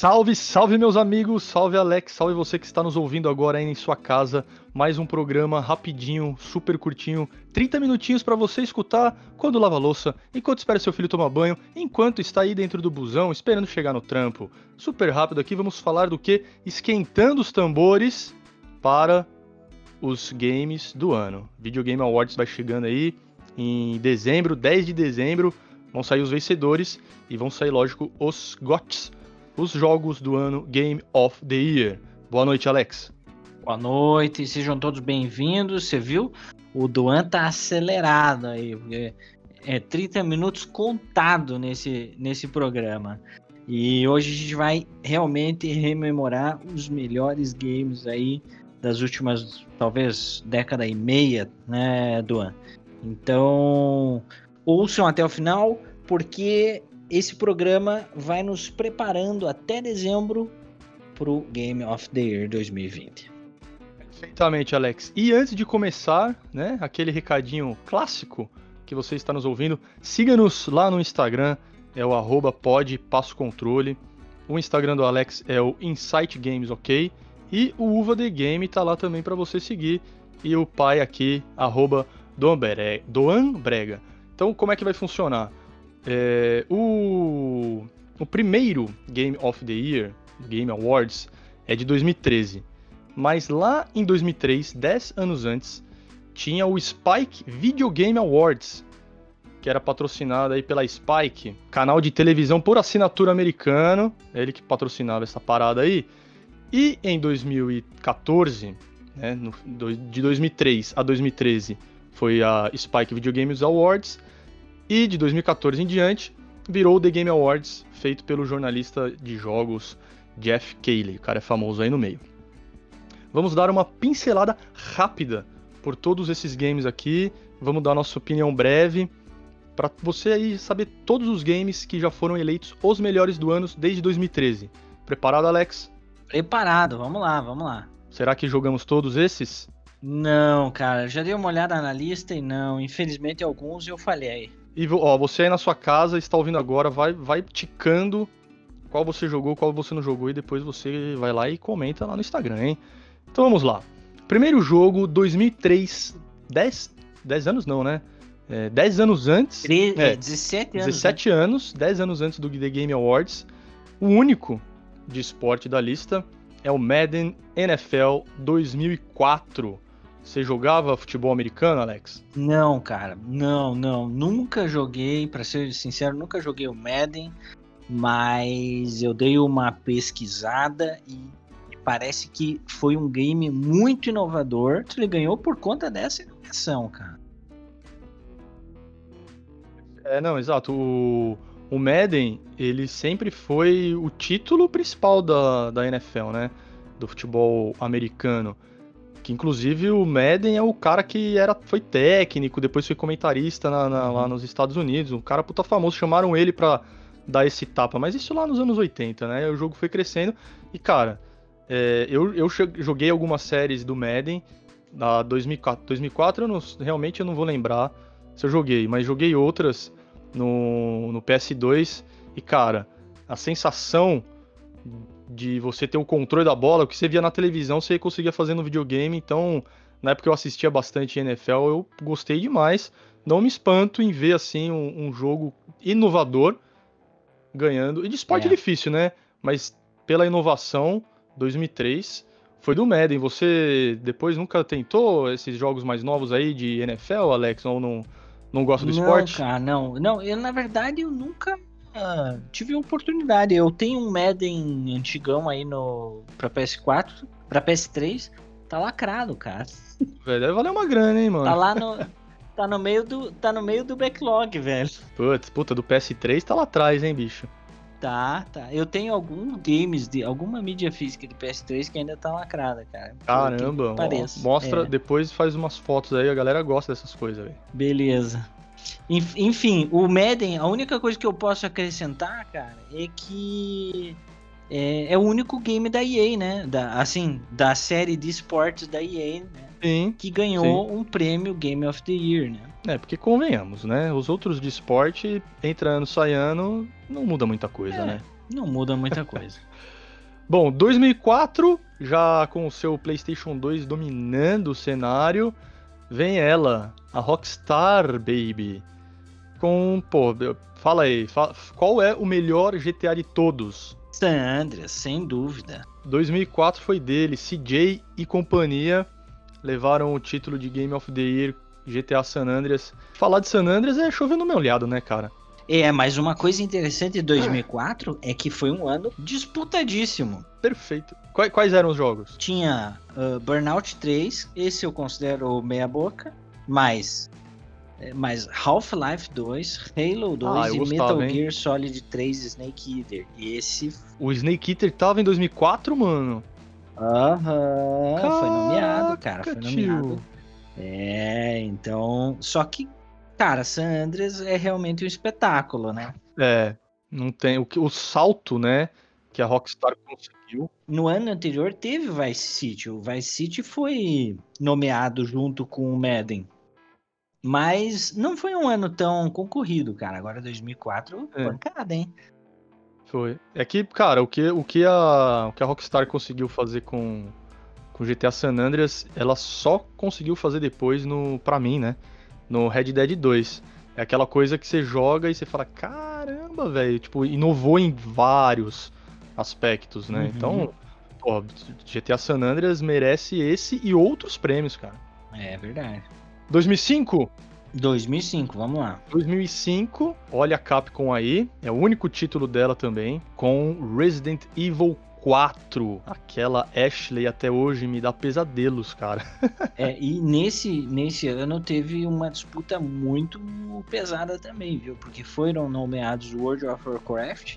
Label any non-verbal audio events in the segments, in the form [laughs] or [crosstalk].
Salve, salve meus amigos, salve Alex, salve você que está nos ouvindo agora aí em sua casa. Mais um programa rapidinho, super curtinho, 30 minutinhos para você escutar quando lava louça, enquanto espera seu filho tomar banho, enquanto está aí dentro do busão esperando chegar no trampo. Super rápido aqui, vamos falar do que? Esquentando os tambores para os games do ano. Video Game Awards vai chegando aí em dezembro, 10 de dezembro, vão sair os vencedores e vão sair, lógico, os GOTs os jogos do ano Game of the Year. Boa noite, Alex. Boa noite, sejam todos bem-vindos. Você viu? O Duan tá acelerado aí. É 30 minutos contado nesse, nesse programa. E hoje a gente vai realmente rememorar os melhores games aí das últimas, talvez, década e meia, né, Duan? Então, ouçam até o final, porque esse programa vai nos preparando até dezembro para o Game of the Year 2020. Perfeitamente, Alex. E antes de começar, né, aquele recadinho clássico que você está nos ouvindo, siga-nos lá no Instagram, é o arroba controle. O Instagram do Alex é o Insight Games, ok? E o Uva The Game tá lá também para você seguir. E o pai aqui, arroba Doan Brega. Então, como é que vai funcionar? É, o, o primeiro Game of the Year, Game Awards, é de 2013. Mas lá em 2003, 10 anos antes, tinha o Spike Video Game Awards, que era patrocinado aí pela Spike, canal de televisão por assinatura americano, ele que patrocinava essa parada aí. E em 2014, né, no, de 2003 a 2013, foi a Spike Video Games Awards. E de 2014 em diante, virou o The Game Awards, feito pelo jornalista de jogos Jeff Keighley. O cara é famoso aí no meio. Vamos dar uma pincelada rápida por todos esses games aqui. Vamos dar nossa opinião breve para você aí saber todos os games que já foram eleitos os melhores do ano desde 2013. Preparado, Alex? Preparado, vamos lá, vamos lá. Será que jogamos todos esses? Não, cara, já dei uma olhada na lista e não, infelizmente alguns eu falhei. E ó, você aí na sua casa está ouvindo agora, vai, vai ticando qual você jogou, qual você não jogou, e depois você vai lá e comenta lá no Instagram, hein? Então vamos lá. Primeiro jogo, 2003, 10, 10 anos não, né? É, 10 anos antes. 13, é, 17 anos. 17 né? anos, 10 anos antes do The Game Awards. O único de esporte da lista é o Madden NFL 2004. Você jogava futebol americano, Alex? Não, cara, não, não. Nunca joguei, para ser sincero, nunca joguei o Madden, mas eu dei uma pesquisada e parece que foi um game muito inovador. Ele ganhou por conta dessa inovação, cara. É, não, exato. O, o Madden, ele sempre foi o título principal da, da NFL, né? Do futebol americano. Que inclusive o Madden é o cara que era, foi técnico, depois foi comentarista na, na, lá nos Estados Unidos. Um cara puta famoso, chamaram ele pra dar esse tapa. Mas isso lá nos anos 80, né? O jogo foi crescendo. E, cara, é, eu, eu joguei algumas séries do Madden. Na 2004, 2004 eu não, realmente eu não vou lembrar se eu joguei, mas joguei outras no, no PS2. E, cara, a sensação de você ter o controle da bola, o que você via na televisão, você conseguia fazer no videogame. Então, na época eu assistia bastante NFL, eu gostei demais. Não me espanto em ver assim um, um jogo inovador ganhando. E de esporte é. difícil, né? Mas pela inovação, 2003 foi do Madden. Você depois nunca tentou esses jogos mais novos aí de NFL, Alex? Ou não, não gosta do não, esporte? Cara, não, não. Eu, na verdade, eu nunca ah, tive oportunidade. Eu tenho um Madden antigão aí no pra PS4, pra PS3, tá lacrado, cara. Velho, deve valer uma grana, hein, mano. Tá lá no tá no meio do tá no meio do backlog, velho. Putz, puta, do PS3 tá lá atrás, hein, bicho. Tá, tá. Eu tenho alguns games de alguma mídia física de PS3 que ainda tá lacrada, cara. Caramba, mostra, é. depois faz umas fotos aí, a galera gosta dessas coisas, velho. Beleza. Enfim, o Madden, a única coisa que eu posso acrescentar, cara, é que é, é o único game da EA, né? Da, assim, da série de esportes da EA, né? Sim, que ganhou sim. um prêmio Game of the Year, né? É, porque convenhamos, né? Os outros de esporte, entra ano, sai ano, não muda muita coisa, é, né? Não muda muita coisa. [laughs] Bom, 2004, já com o seu PlayStation 2 dominando o cenário, vem ela, a Rockstar Baby. Com, pô, fala aí, fala, qual é o melhor GTA de todos? San Andreas, sem dúvida. 2004 foi dele, CJ e companhia levaram o título de Game of the Year GTA San Andreas. Falar de San Andreas é chover no meu olhado, né, cara? É, mas uma coisa interessante de 2004 é que foi um ano disputadíssimo. Perfeito. Quais, quais eram os jogos? Tinha uh, Burnout 3, esse eu considero meia boca, mais é, mas Half-Life 2, Halo 2 ah, e gostava, Metal hein? Gear Solid 3 Snake Eater. E esse. O Snake Eater tava em 2004, mano? Aham, foi nomeado, cara. Foi nomeado. Tio. É, então. Só que, cara, San Andreas é realmente um espetáculo, né? É, não tem. O, o salto, né? Que a Rockstar conseguiu. No ano anterior teve Vice City. O Vice City foi nomeado junto com o Madden. Mas não foi um ano tão concorrido, cara. Agora 2004, é. pancada, hein? Foi. É que, cara, o que, o que, a, o que a Rockstar conseguiu fazer com, com GTA San Andreas, ela só conseguiu fazer depois no, pra mim, né? No Red Dead 2. É aquela coisa que você joga e você fala, caramba, velho, tipo, inovou em vários aspectos, né? Uhum. Então, pô, GTA San Andreas merece esse e outros prêmios, cara. É verdade. 2005? 2005, vamos lá. 2005, olha a Capcom aí, é o único título dela também, com Resident Evil 4. Aquela Ashley até hoje me dá pesadelos, cara. [laughs] é, e nesse, nesse ano teve uma disputa muito pesada também, viu? Porque foram nomeados World of Warcraft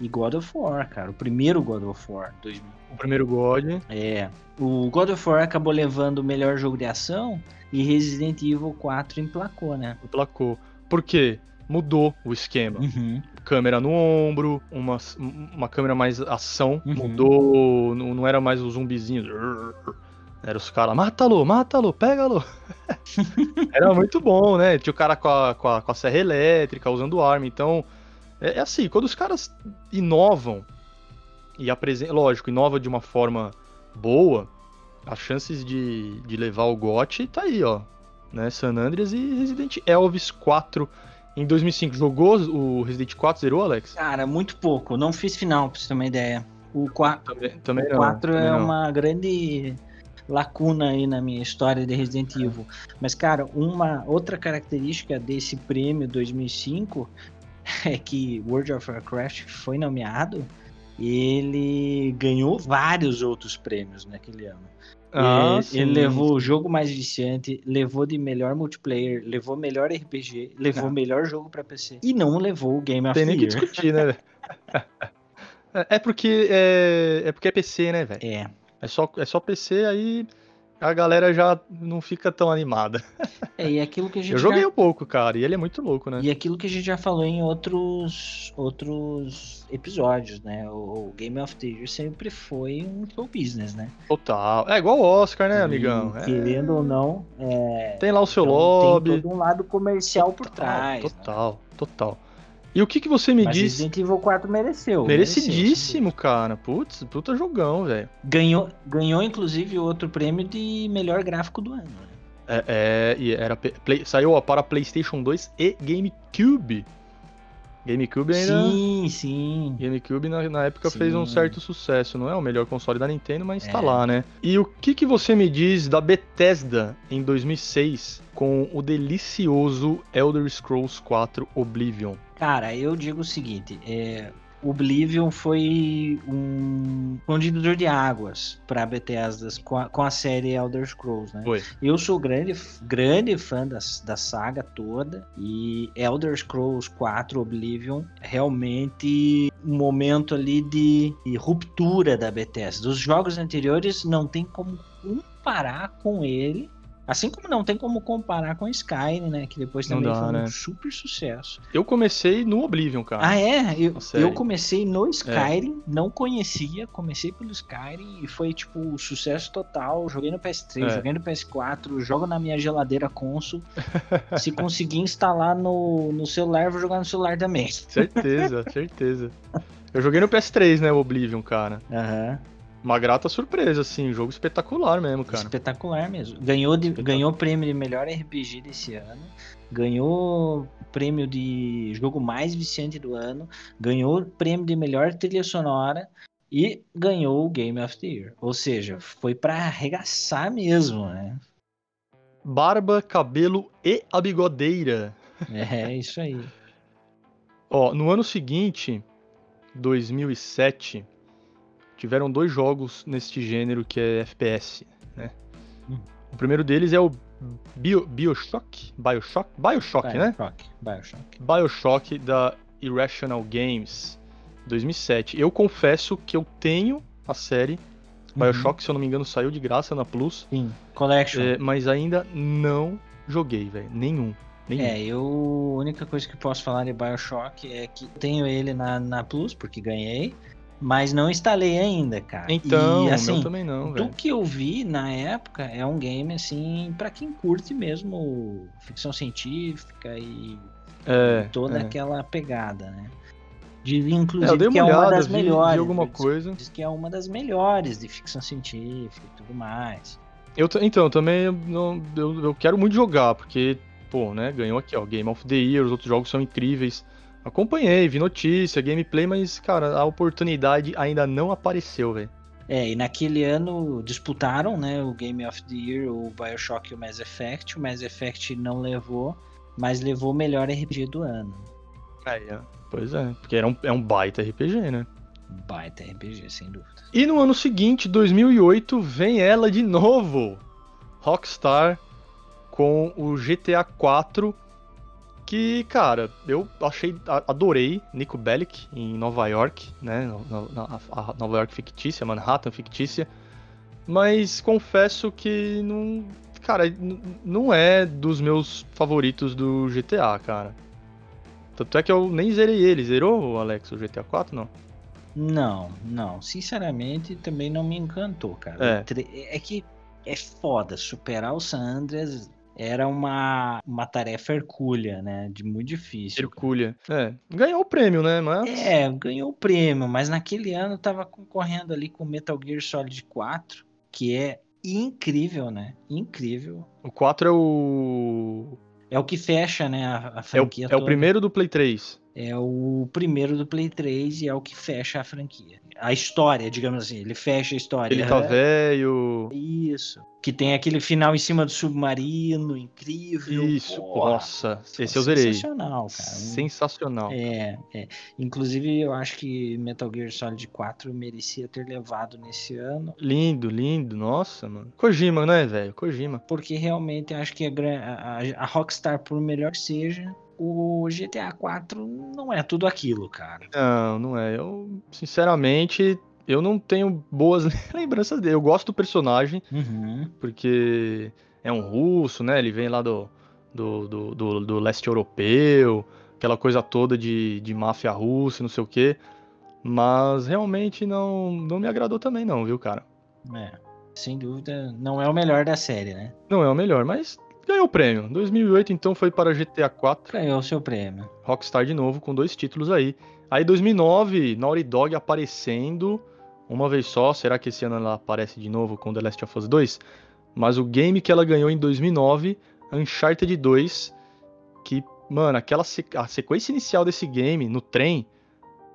e God of War, cara. O primeiro God of War, 2000. O primeiro God. É. O God of War acabou levando o melhor jogo de ação e Resident Evil 4 emplacou, né? Emplacou. Por quê? Mudou o esquema. Uhum. Câmera no ombro, uma, uma câmera mais ação. Uhum. Mudou, não, não era mais os zumbizinhos. Era os caras, mata-lo, mata-lo, pega-lo. [laughs] era muito bom, né? Tinha o cara com a, com a, com a serra elétrica, usando arma. Então, é, é assim, quando os caras inovam e apresentam, lógico, inova de uma forma boa, as chances de, de levar o GOT tá aí, ó. Né? San Andreas e Resident Elvis 4 em 2005. Jogou o Resident 4, zerou, Alex? Cara, muito pouco. Não fiz final, pra você ter uma ideia. O 4, também, também o 4 é não. uma grande lacuna aí na minha história de Resident Evil. Mas, cara, uma outra característica desse prêmio 2005 [laughs] é que World of Warcraft foi nomeado ele ganhou vários outros prêmios naquele ano. Ah, ele, levou o jogo mais viciante, levou de melhor multiplayer, levou melhor RPG, levou ah. melhor jogo para PC e não levou o Game of Tem the Year. Tem nem que discutir, né? [laughs] é porque é, é porque é PC, né, velho? É. É só, é só PC, aí a galera já não fica tão animada. É, e aquilo que a gente Eu joguei já... um pouco, cara, e ele é muito louco, né? E aquilo que a gente já falou em outros outros episódios, né? O, Game of the Year sempre foi um show business, né? Total. É igual o Oscar, né, amigão? E, querendo é... ou não, é... tem lá o seu então, lobby. Tem todo um lado comercial por trás. Total, né? total. E o que, que você me Mas diz? Resident Evil 4 mereceu. Merecidíssimo, mereceu, cara. Putz, puta jogão, velho. Ganhou, ganhou, inclusive, outro prêmio de melhor gráfico do ano. Né? É, é, e era play, saiu ó, para PlayStation 2 e GameCube. GameCube ainda. Sim, sim. GameCube na, na época sim. fez um certo sucesso. Não é o melhor console da Nintendo, mas tá é. tá lá, né? E o que, que você me diz da Bethesda em 2006 com o delicioso Elder Scrolls 4 Oblivion? Cara, eu digo o seguinte: é, Oblivion foi um condidor de águas para Bethesda com a, com a série Elder Scrolls, né? Foi. Eu sou grande, grande fã da, da saga toda e Elder Scrolls 4 Oblivion realmente um momento ali de, de ruptura da Bethesda. Os jogos anteriores não tem como comparar com ele Assim como não tem como comparar com Skyrim, né? Que depois também dá, foi um né? super sucesso. Eu comecei no Oblivion, cara. Ah, é? Eu, eu comecei no. Skyrim, é. não conhecia, comecei pelo Skyrim e foi, tipo, sucesso total. Joguei no PS3, é. joguei no PS4, jogo na minha geladeira console. [laughs] Se conseguir instalar no, no celular, vou jogar no celular também. Certeza, certeza. [laughs] Eu joguei no PS3, né, o Oblivion, cara. Aham. Uma grata surpresa, assim, jogo espetacular mesmo, cara. Espetacular mesmo. Ganhou, de, ganhou prêmio de melhor RPG desse ano. Ganhou prêmio de jogo mais viciante do ano. Ganhou prêmio de melhor trilha sonora. E ganhou o Game of the Year. Ou seja, foi pra arregaçar mesmo, né? Barba, cabelo e a bigodeira. É isso aí. Ó, no ano seguinte, 2007, tiveram dois jogos neste gênero que é FPS, né? Hum. O primeiro deles é o Bio, Bioshock? Bioshock? Bioshock, né? Bioshock. Bioshock. Bioshock da Irrational Games, 2007. Eu confesso que eu tenho a série Uhum. Bioshock, se eu não me engano, saiu de graça na Plus, Sim. Collection. é, mas ainda não joguei, velho. Nenhum. Nenhum. É, eu. A única coisa que posso falar de Bioshock é que tenho ele na, na Plus, porque ganhei, mas não instalei ainda, cara. Então, e, assim, também não, do que eu vi na época, é um game, assim, pra quem curte mesmo ficção científica e É, toda é. aquela pegada, né? De, É, eu inclusive, dei que é uma uma olhada, das vi, melhores. vi alguma diz- coisa. Diz que é uma das melhores de ficção científica e tudo mais. Eu, então, também eu não, eu, eu quero muito jogar, porque, pô, né, ganhou aqui, ó, Game of the Year, os outros jogos são incríveis. Acompanhei, vi notícia, gameplay, mas, cara, a oportunidade ainda não apareceu, velho. É, e naquele ano disputaram, né, o Game of the Year, o BioShock e o Mass Effect. O Mass Effect não levou, mas levou o melhor RPG do ano. Ó. Pois é, porque era um, é um baita RPG, né? Baita RPG, sem dúvida. E no ano seguinte, 2008, vem ela de novo, Rockstar, com o GTA 4, que, cara, eu achei, adorei Nico Bellic em Nova York, né, a Nova York fictícia, Manhattan fictícia, mas confesso que não, cara, não é dos meus favoritos do GTA, cara. Tanto é que eu nem zerei ele, zerou, Alex, o GTA 4, não? Não, não. Sinceramente, também não me encantou, cara. É. É que é foda. Superar o San Andreas era uma, uma tarefa hercúlea, né? De muito difícil. Hercúlea. É, ganhou o prêmio, né, mas... É, ganhou o prêmio, mas naquele ano tava concorrendo ali com Metal Gear Solid 4, que é incrível, né? Incrível. O 4 é o. É o que fecha, né, a, a É o, franquia é o toda. primeiro do Play 3. É o primeiro do Play 3 e é o que fecha a franquia. A história, digamos assim, ele fecha a história. Ele tá Aham. velho. Isso. Que tem aquele final em cima do submarino, incrível. Isso, Porra, nossa. Esse eu zerei. Sensacional, cara. Sensacional. É, é. Inclusive, eu acho que Metal Gear Solid 4 merecia ter levado nesse ano, Lindo, lindo. Nossa, mano. Kojima, né, velho? Kojima. porque realmente acho que a, a- a Rockstar, por melhor que seja, o GTA 4 não é tudo aquilo, cara. Não, não é. Eu, sinceramente, eu não tenho boas [laughs] lembranças dele. Eu gosto do personagem, Uhum. porque é um russo, né? Ele vem lá do, do, do, do, do leste europeu, aquela coisa toda de, de máfia russa, e não sei o quê. Mas realmente não, não me agradou também, não, viu, cara? É, sem dúvida, não é o melhor da série, né? Não é o melhor, mas ganhou o prêmio. 2008, então, foi para GTA 4. Ganhou o seu prêmio. Rockstar de novo, com dois títulos aí. Aí 2009, Naughty Dog aparecendo uma vez só. Será que esse ano ela aparece de novo com The Last of Us 2? Mas o game que ela ganhou em 2009, Uncharted 2, que, mano, aquela se- a sequência inicial desse game no trem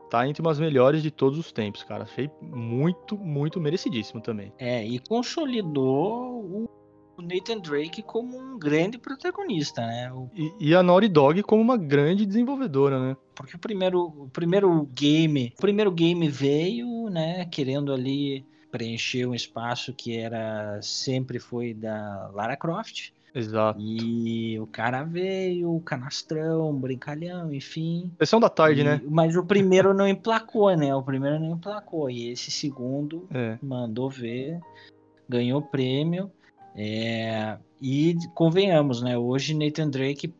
tá entre umas melhores de todos os tempos, cara. Achei muito, muito merecidíssimo também. É, e consolidou o o Nathan Drake como um grande protagonista, né? O- E, e a Naughty Dog como uma grande desenvolvedora, né? Porque o primeiro, o primeiro game, o primeiro game veio, né, querendo ali preencher um espaço que era sempre foi da Lara Croft. Exato. E o cara veio, o canastrão, brincalhão, enfim. Sessão da tarde, E- né? Mas o primeiro não emplacou, né? O primeiro não emplacou. E esse segundo É. mandou ver, ganhou prêmio. É, e convenhamos, né? Hoje Nathan Drake,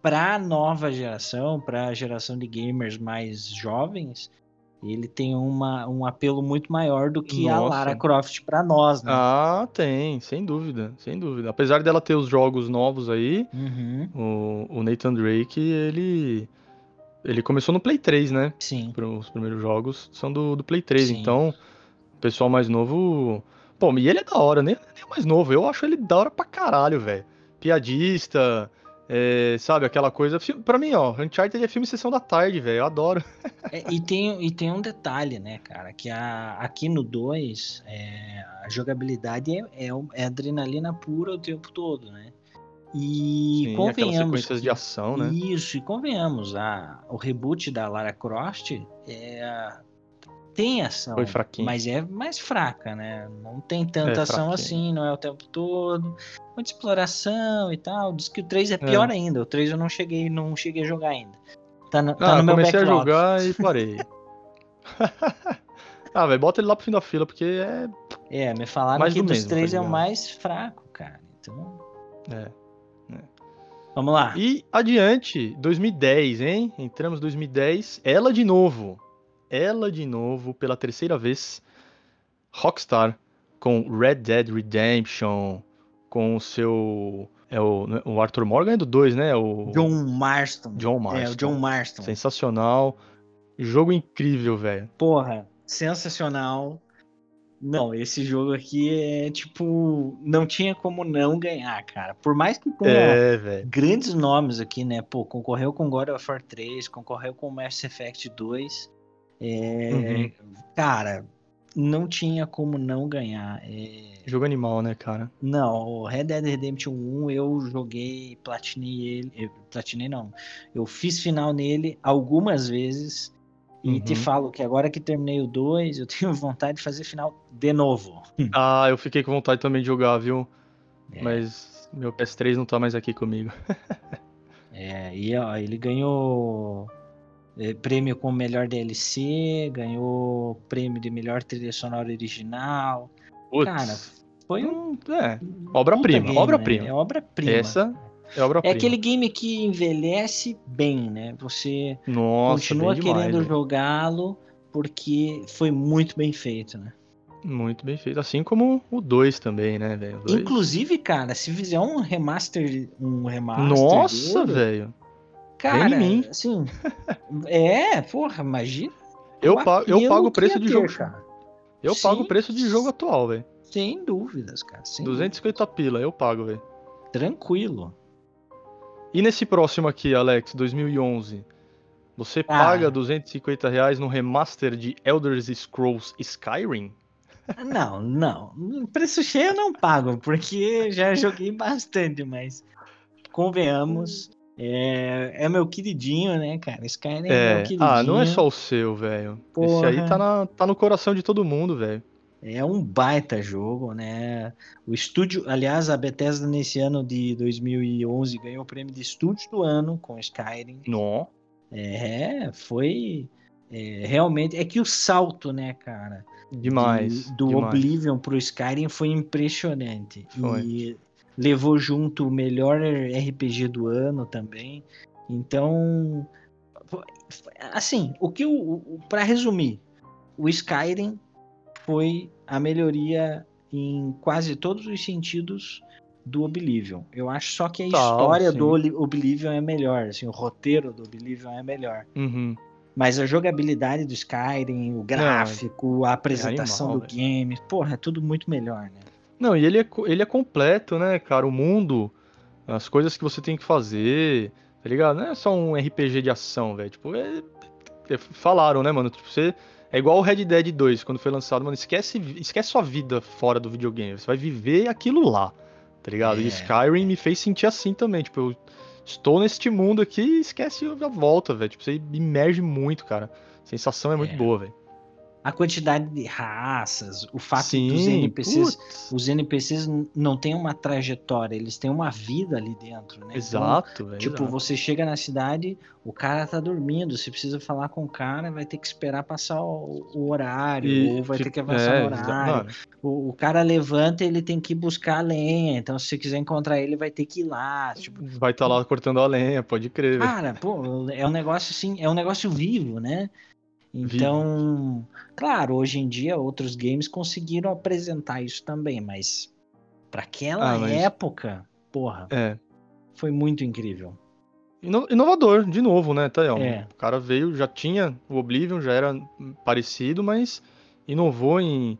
para a nova geração, para a geração de gamers mais jovens, ele tem uma, um apelo muito maior do que a Nossa. Lara Croft para nós, né? Ah, tem, sem dúvida, sem dúvida. Apesar dela ter os jogos novos aí, Uhum. o, o Nathan Drake, ele Ele começou no Play 3, né? Sim. Os primeiros jogos são do, do Play 3, Sim. então o pessoal mais novo. Pô, e ele é da hora, nem, nem mais novo. Eu acho ele da hora pra caralho, velho. Piadista, é, sabe, aquela coisa. Pra mim, ó, Uncharted é filme Sessão da Tarde, velho. Eu adoro. [laughs] É, e, tem, e tem um detalhe, né, cara? Que a, aqui no 2, é, a jogabilidade é, é, é adrenalina pura o tempo todo, né? E Sim, convenhamos. sequências que- de ação, né? Isso, e convenhamos, a, o reboot da Lara Croft é, tem ação, Foi fraquinho. mas é mais fraca, né? Não tem tanta É, ação fraquinho. assim, não é o tempo todo. Muita exploração e tal. Diz que o 3 é pior ainda. O 3 eu não cheguei, não cheguei a jogar ainda. Tá no, tá ah, no meu comecei backlog. a jogar e [laughs] parei. [laughs] ah, velho, bota ele lá pro fim da fila, porque é. É, me falaram Mais que do dos mesmo, três tá é o mais fraco, cara. Então, é. vamos lá. E adiante, 2010, hein? Entramos em 2010. Ela de novo. Ela de novo, pela terceira vez. Rockstar com Red Dead Redemption. Com o seu. É o, o Arthur Morgan é do 2, né? O John Marston. John É, o Marston. John Marston. Sensacional. Jogo incrível, velho. Porra, sensacional. Não, esse jogo aqui é tipo. Não tinha como não ganhar, cara. Por mais que tenha É, grandes nomes aqui, né? Pô, concorreu com God of War 3, concorreu com Mass Effect 2. É, Uhum. Cara, não tinha como não ganhar. É, Jogo animal, né, cara? Não, o Red Dead Redemption 1 eu joguei, platinei ele. eu- Platinei não. Eu fiz final nele algumas vezes. E te Uhum. falo que agora que terminei o 2, eu [laughs] tenho vontade de fazer final de novo. [laughs] Ah, eu fiquei com vontade também de jogar, viu? É. Mas meu PS3 não tá mais aqui comigo. [laughs] É, e ó, ele ganhou prêmio como melhor DLC, ganhou prêmio de melhor trilha sonora original. Cara, Foi um. É, obra-prima, obra-prima. né? É obra-prima. Essa é É obra-prima. aquele game que envelhece bem, né? Você Nossa, continua querendo jogá-lo porque foi muito bem feito, né? Muito bem feito. Assim como o 2 também, né, velho? Inclusive, cara, se fizer um remaster, um remaster Nossa, velho. Cara, em mim. assim, é, porra, imagina. Eu, pago, eu pago o preço de ter, jogo. cara. Eu Sim. pago o preço de jogo atual, velho. Sem dúvidas, cara. Sem 250 pila, eu pago, velho. dúvidas. Tranquilo. E nesse próximo aqui, Alex, 2011, você Ah. paga 250 reais no remaster de Elder Scrolls Skyrim? Não, não. Preço cheio eu não pago, porque já joguei bastante, mas convenhamos. É, é meu queridinho, né, cara? Skyrim é, meu É, queridinho. ah, não é só o seu, velho. Esse aí tá, na- tá no coração de todo mundo, velho. É um baita jogo, né? O estúdio, aliás, a Bethesda nesse ano de 2011 ganhou o prêmio de estúdio do ano com Skyrim. Nó. É, foi é, realmente é que o salto, né, cara, Demais. de- do demais. Oblivion pro Skyrim foi impressionante. Foi. E levou junto o melhor RPG do ano também. Então, assim, o que o, para resumir, o Skyrim foi a melhoria em quase todos os sentidos do Oblivion. Eu acho só que a história sim. do Oblivion é melhor, assim, o roteiro do Oblivion é melhor. Uhum. Mas a jogabilidade do Skyrim, o gráfico, a apresentação animal, do game, porra, é tudo muito melhor, né? Não, e ele é, ele é completo, né, cara? O mundo, as coisas que você tem que fazer, tá ligado? Não é só um RPG de ação, velho. Tipo, é, é- falaram, né, mano? Tipo, você. É igual o Red Dead 2, quando foi lançado, mano. Esquece, esquece sua vida fora do videogame. Você vai viver aquilo lá, tá ligado? É. E Skyrim me fez sentir assim também. Tipo, eu estou neste mundo aqui e esquece a volta, velho. Tipo, você imerge muito, cara. A sensação é muito É. boa, velho. A quantidade de raças, o fato Sim, dos NPCs, putz, os NPCs não têm uma trajetória, eles têm uma vida ali dentro, né? Então, Exato, velho. Tipo, exato. você chega na cidade, o cara tá dormindo, você precisa falar com o cara, vai ter que esperar passar o, o horário, E, ou vai ter tipo, que avançar é, exa- horário. O, o cara levanta, ele tem que ir buscar a lenha, então se você quiser encontrar ele, vai ter que ir lá. Tipo, Vai estar lá cortando a lenha, pode crer, cara, pô, é um negócio assim, é um negócio vivo, né? Então, claro, hoje em dia outros games conseguiram apresentar isso também, mas para aquela Ah, mas- época, porra, É. foi muito incrível. inovador, de novo, né, Tayão? É. O cara veio, já tinha o Oblivion, já era parecido, mas inovou em,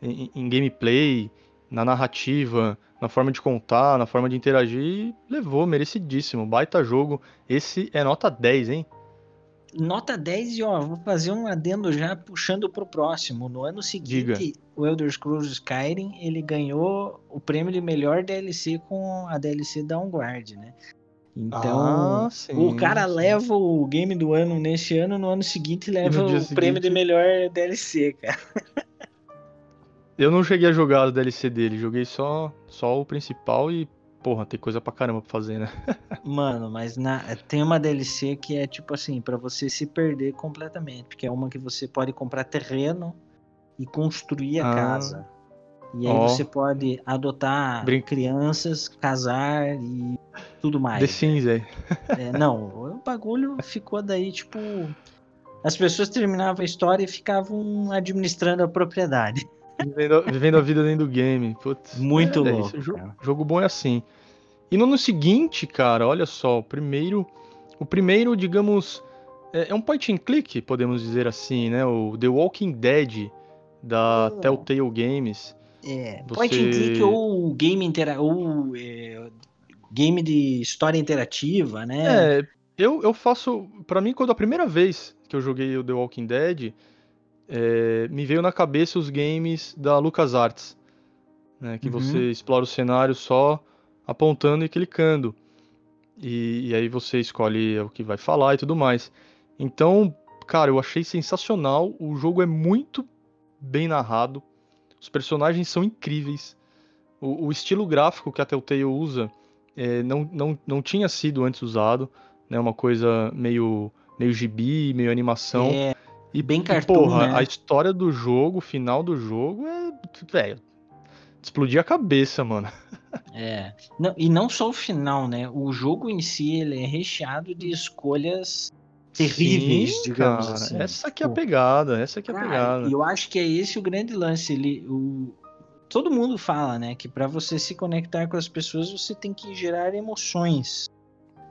em, em gameplay, na narrativa, na forma de contar, na forma de interagir, e levou, merecidíssimo. Baita jogo. Esse é nota 10, hein? Nota 10 e ó, vou fazer um adendo já puxando pro próximo. No ano seguinte, Diga. o Elder Scrolls Skyrim, ele ganhou o prêmio de melhor DLC com a DLC Downguard, né? Então, Ah, sim, o cara sim. leva o game do ano neste ano, no ano seguinte leva o dia prêmio de seguinte- melhor DLC, cara. Eu não cheguei a jogar o DLC dele, joguei só, só o principal e, porra, tem coisa pra caramba pra fazer, né? [laughs] Mano, mas na- tem uma DLC que é tipo assim, pra você se perder completamente, porque é uma que você pode comprar terreno e construir a Ah. casa. E aí Ó. você pode adotar crianças, casar e tudo mais. The Sims, aí. É, não, o bagulho ficou daí, tipo. As pessoas terminavam a história e ficavam administrando a propriedade. Vivendo, vivendo a vida dentro do game. Putz, Muito é, louco, isso, jo- cara. jogo bom é assim. E no ano seguinte, cara, olha só, o primeiro. O primeiro, digamos. É, é um point and click, podemos dizer assim, né? O The Walking Dead da Oh. Telltale Games. É, Você- point and click ou game intera ou é, game de história interativa, né? É, eu, eu faço. Pra mim, quando a primeira vez que eu joguei o The Walking Dead, é, me veio na cabeça os games da LucasArts. Né, que Uhum. você explora o cenário só apontando e clicando. E, e aí você escolhe o que vai falar e tudo mais. Então, cara, eu achei sensacional. O jogo é muito bem narrado. Os personagens são incríveis. O, o estilo gráfico que a Telltale usa é, não, não, não tinha sido antes usado. Né, uma coisa meio, meio gibi, meio animação. É, E, bem e, cartoon, porra, né? a história do jogo, o final do jogo é. Velho. Explodir a cabeça, mano. [laughs] é. Não, e não só o final, né? O jogo em si ele é recheado de escolhas terríveis, Sim, digamos cara, assim. Essa que é a Tipo, pegada, essa que é a pegada. eu acho que é esse o grande lance. Ele, o... Todo mundo fala, né, que para você se conectar com as pessoas você tem que gerar emoções,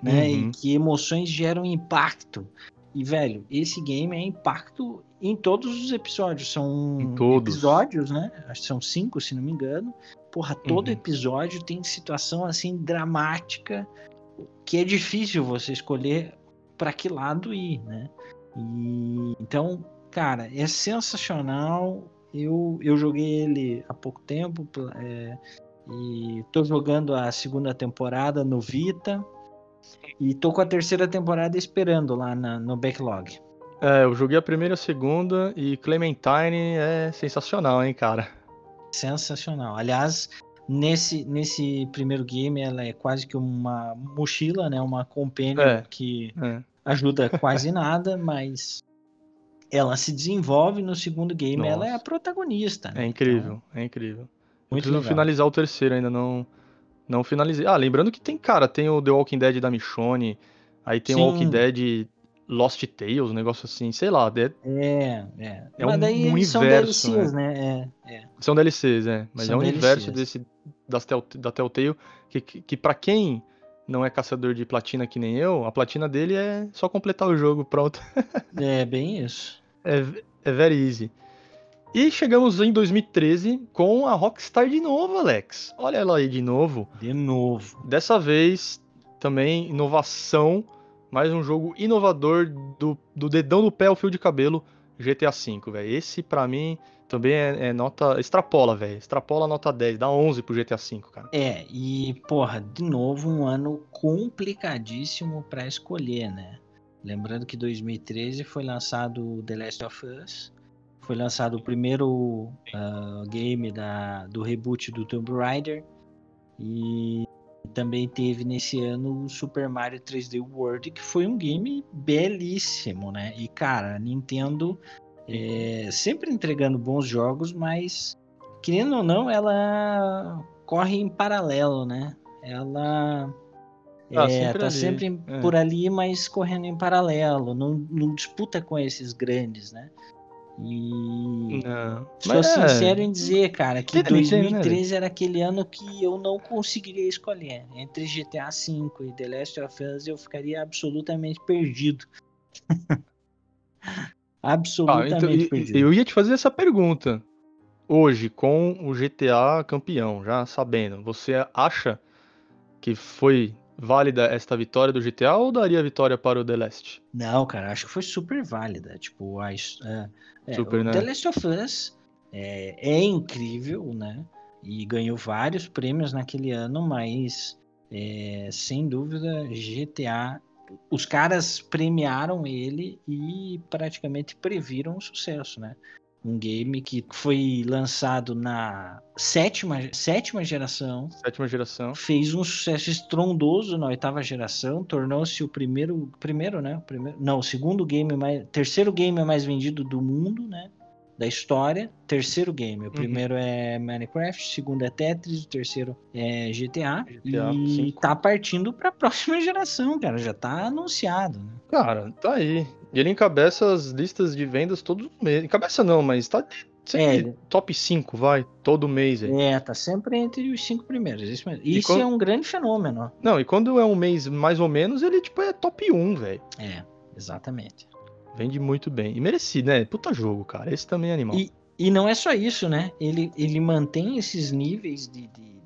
né? Uhum. E que emoções geram impacto. E velho, esse game é impacto em todos os episódios. São todos. episódios, né? Acho que são cinco, se não me engano. Porra, todo Uhum. episódio tem situação assim dramática que é difícil você escolher para que lado ir, né? E então, cara, é sensacional. Eu, eu joguei ele há pouco tempo é, e tô jogando a segunda temporada no Vita e tô com a terceira temporada esperando lá na- no backlog. É, eu joguei a primeira e a segunda e Clementine é sensacional, hein, cara. Sensacional. Aliás, nesse, nesse primeiro game ela é quase que uma mochila, né? Uma companion É. que É. ajuda [laughs] quase nada, mas ela se desenvolve no segundo game, ela é a Nossa. protagonista. né? É incrível, é incrível. Então, muito Preciso legal. finalizar o terceiro, ainda não não finalizei. Ah, lembrando que tem, cara, tem o The Walking Dead da Michonne, aí tem Sim. o Walking Dead Lost Tales, um negócio assim, sei lá, é- É, é. É Mas um daí eles são universo, DLCs, né? É, é. são DLCs, é, mas São é universo DLCs. desse das Tell- da Telltale que, que, que para quem não é caçador de platina que nem eu, a platina dele é só completar o jogo, pronto. É bem isso. [laughs] É, é very easy. E chegamos em 2013 com a Rockstar de novo, Alex. Olha ela aí de novo. De novo. Dessa vez, também inovação, mais um jogo inovador do, do dedão do pé ao fio de cabelo, GTA V, velho. Esse pra mim também é, é nota. Extrapola, velho. Extrapola a nota 10, dá 11 pro GTA V, cara. É, e porra, de novo um ano complicadíssimo pra escolher, né? Lembrando que 2013 foi lançado The Last of Us, foi lançado o primeiro ah, game da, do reboot do Tomb Raider e também teve nesse ano o Super Mario 3D World, que foi um game belíssimo, né? E cara, a Nintendo é, sempre entregando bons jogos, mas querendo ou não, ela corre em paralelo, né? Ela Ah, é, sempre tá ali, sempre é. por ali, mas correndo em paralelo, não, não disputa com esses grandes, né? E Não. sou Mas é, sincero em dizer, cara, que Nintendo é Nintendo, né, 2013 era aquele ano que eu não conseguiria escolher. Entre GTA V e The Last of Us eu ficaria absolutamente perdido. [laughs] Ah, absolutamente então, e- perdido. eu ia te fazer essa pergunta. Hoje, com o GTA campeão, já sabendo, você acha que foi válida esta vitória do GTA ou daria vitória para o The Last? Não, cara, acho que foi super válida. Tipo, a, é, é, Super, o né? The Last of Us é, é incrível, né? E ganhou vários prêmios naquele ano, mas é, sem dúvida GTA. Os caras premiaram ele e praticamente previram o sucesso, né? Um game que foi lançado na sétima, sétima geração, Sétima geração. fez um sucesso estrondoso na oitava geração, tornou-se o primeiro, primeiro, né? O primeiro, não, o segundo game mais, terceiro game mais vendido do mundo, né? Da história, terceiro game. O primeiro é Minecraft, o segundo é Tetris, o terceiro é GTA, GTA e cinco. tá partindo para a [laughs] próxima geração, cara, já tá anunciado. Né? Cara, tá aí. E ele encabeça as listas de vendas todo mês. Encabeça não, mas tá sempre É. top 5, vai, todo mês aí. É, tá sempre entre os cinco primeiros. Isso, mesmo. Isso quando- é um grande fenômeno. Não, e quando é um mês mais ou menos, ele tipo é top 1, velho. É, exatamente. Vende muito bem. E merecido, né? Puta jogo, cara. Esse também é animal. E, e não é só isso, né? Ele, ele mantém esses níveis de, de,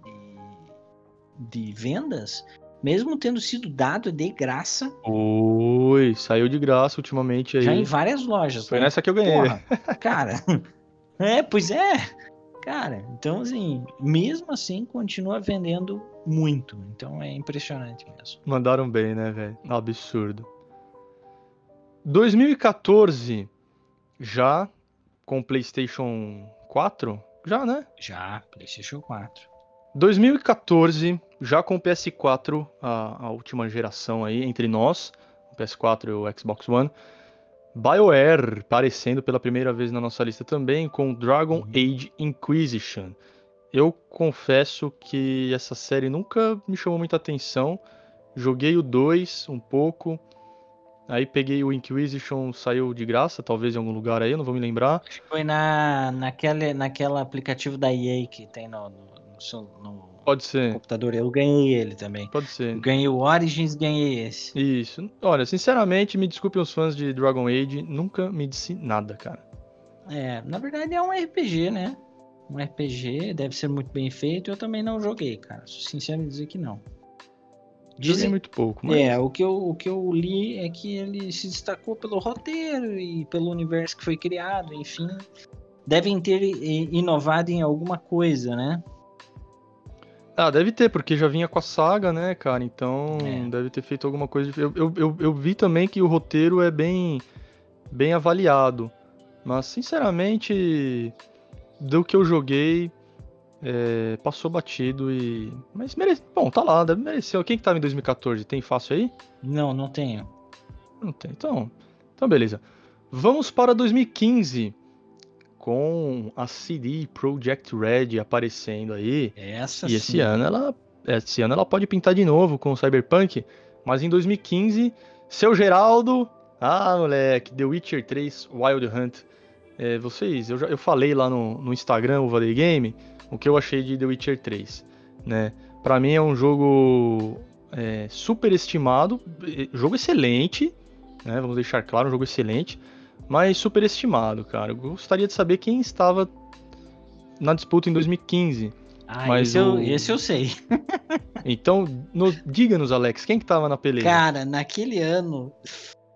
de, de vendas, mesmo tendo sido dado de graça Oi, saiu de graça ultimamente aí. já em várias lojas. Foi né? nessa que eu ganhei. Porra, cara. [laughs] É, pois é. Cara, então assim, mesmo assim, continua vendendo muito. Então é impressionante mesmo. Mandaram bem, né, velho? Absurdo. 2014, já com PlayStation 4? Já, né? Já, PlayStation 4. 2014, já com o PS4, a, a última geração aí entre nós, o PS4 e o Xbox One. BioWare aparecendo pela primeira vez na nossa lista também com Dragon Uhum. Age Inquisition. Eu confesso que essa série nunca me chamou muita atenção. Joguei o 2 um pouco. Aí peguei o Inquisition, saiu de graça, talvez em algum lugar aí, eu não vou me lembrar. Acho que foi na, naquele, naquela aplicativo da EA que tem no, no, no Pode ser, computador. Eu ganhei ele também. pode ser. Eu ganhei o Origins, ganhei esse. Isso. Olha, sinceramente, me desculpem os fãs de Dragon Age, nunca me disse nada, cara. É, na verdade é um RPG, né? Um RPG, deve ser muito bem feito. Eu também não joguei, cara. Sou sincero em dizer que não. Dizem, muito pouco, mas é, o que, eu, o que eu li é que ele se destacou pelo roteiro e pelo universo que foi criado, enfim. Devem ter inovado em alguma coisa, né? Ah, deve ter, porque já vinha com a saga, né, cara? Então, É. deve ter feito alguma coisa. Eu, eu, eu, eu vi também que o roteiro é bem, bem avaliado. Mas, sinceramente, do que eu joguei, é, passou batido e. Mas merece. Bom, tá lá, deve merecer. Quem que tava em 2014? Tem fácil aí? Não, não tenho. Não tem. Então, então beleza. Vamos para 2015. Com a CD Projekt Red aparecendo aí. Essa E esse sim. ano ela, esse ano ela pode pintar de novo com o Cyberpunk, mas em 2015, seu Geraldo, ah, moleque, The Witcher 3 Wild Hunt. É, vocês, eu já eu falei lá no, no Instagram, o Valley Game, o que eu achei de The Witcher 3, né? Para mim é um jogo é, super estimado, jogo excelente, né? Vamos deixar claro, um jogo excelente, mas super estimado, cara. Eu gostaria de saber quem estava na disputa em 2015. Ah, Mas esse, eu, o- esse eu sei. [laughs] Então, no- diga-nos, Alex, quem que tava na peleia? Cara, naquele ano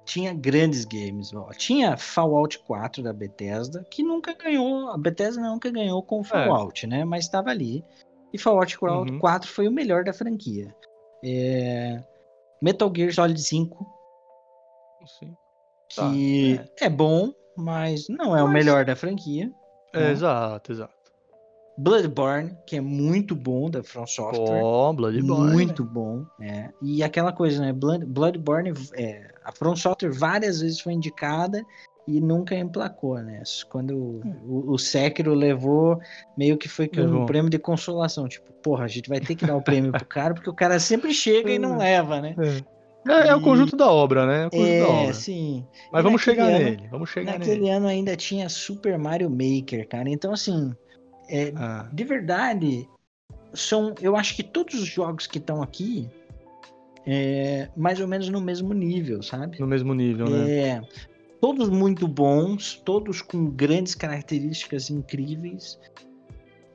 tinha grandes games. Ó. Tinha Fallout 4 da Bethesda, que nunca ganhou. A Bethesda nunca ganhou com Fallout, né? Mas estava ali. E Fallout 4 Uhum. 4 foi o melhor da franquia. É, Metal Gear Solid 5, Sim. Tá, que é. bom, mas não é o Mas- melhor da franquia. É, Né? exato, exato. Bloodborne, que é muito bom da From Software. Ó, Bloodborne. Muito bom, é. E aquela coisa, né? Blood- Bloodborne, é, a From Software várias vezes foi indicada e nunca emplacou, né? Quando o, o Sekiro levou, meio que foi um prêmio de consolação. Tipo, porra, a gente vai ter que dar o prêmio pro cara, porque o cara sempre chega e não [laughs] leva, né? É. É, o conjunto da obra, né? É É, obra. sim. Mas E vamos chegar ano- nele. Vamos chegar Naquele nele. ano ainda tinha Super Mario Maker, cara. Então, assim, é, Ah, de verdade, são. Eu acho que todos os jogos que estão aqui é mais ou menos no mesmo nível, sabe? no mesmo nível, né? É, todos muito bons, todos com grandes características incríveis,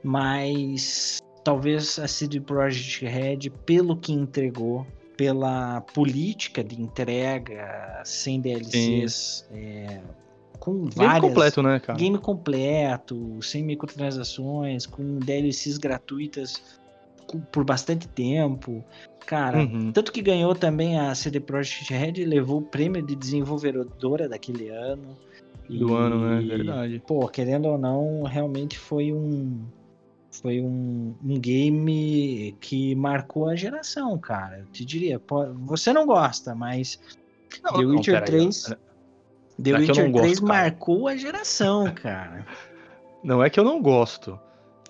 mas talvez a CD Projekt Red, pelo que entregou, pela política de entrega sem DLCs, é, com Game várias completo, né, cara? game completo, sem microtransações, com DLCs gratuitas com- por bastante tempo. Cara, Uhum. tanto que ganhou também a CD Projekt Red, levou o prêmio de desenvolvedora daquele ano. Do E, ano, né? Verdade. Pô, querendo ou não, realmente foi um foi um, um game que marcou a geração, cara. Eu te diria, você não gosta, mas Não, The não, Witcher peraí, 3 não. The Não é Witcher não gosto, 3 cara. marcou a geração, cara. [laughs] Não é que eu não gosto.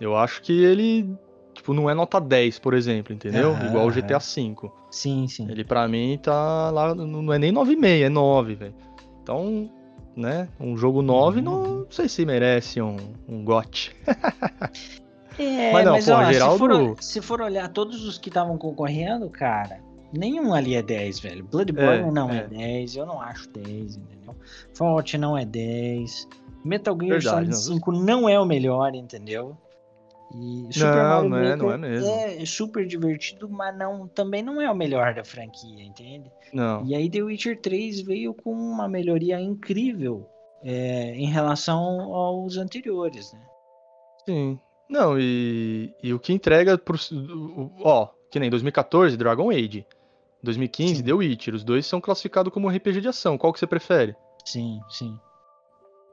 Eu acho que ele, tipo, não é nota 10, por exemplo, entendeu? Aham, Igual o. GTA V. Sim, sim. Ele pra mim tá lá, não é nem 9,5, é 9, velho. Então, né, um jogo 9 Uhum. não sei se merece um, um GOT. [laughs] É, Mas mas, não, pô, ó, Geraldo- se, for, se for olhar todos os que estavam concorrendo, cara, nenhum ali é 10, velho. Bloodborne É, não é. é. 10, eu não acho 10, entendeu? Fallout não é 10. Metal Gear Verdade, Solid não. 5 não é o melhor, entendeu? E Não, Mario não é, não é mesmo. É super divertido, mas não, também não é o melhor da franquia, entende? Não. E aí The Witcher 3 veio com uma melhoria incrível é, em relação aos anteriores, né? Sim. Não, e, e o que entrega pro. Ó, que nem 2014, Dragon Age. 2015, Sim. The Witcher. Os dois são classificados como RPG de ação. Qual que você prefere? Sim, sim.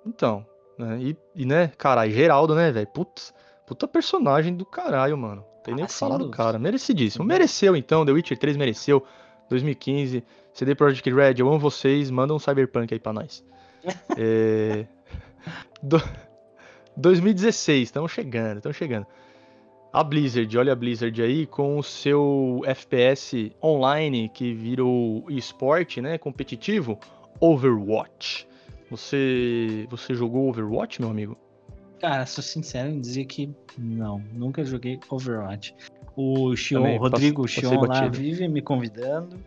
Então, né? E, e né, caralho, Geraldo, né, velho? Putz, puta personagem do caralho, mano. Tem nem o Ah, que sem falar do cara. Merecidíssimo. Sim. Mereceu, então. The Witcher 3 mereceu. 2015. CD Projekt Red, eu amo vocês. Manda um Cyberpunk aí pra nós. [laughs] é... Do... 2016, estamos chegando, estamos chegando. A Blizzard, olha a Blizzard aí com o seu FPS online que virou esporte, né, competitivo, Overwatch. Você você jogou Overwatch, meu amigo? Cara, sou sincero em dizer que não, nunca joguei Overwatch. O Xion, Rodrigo passei Xion lá vive me convidando.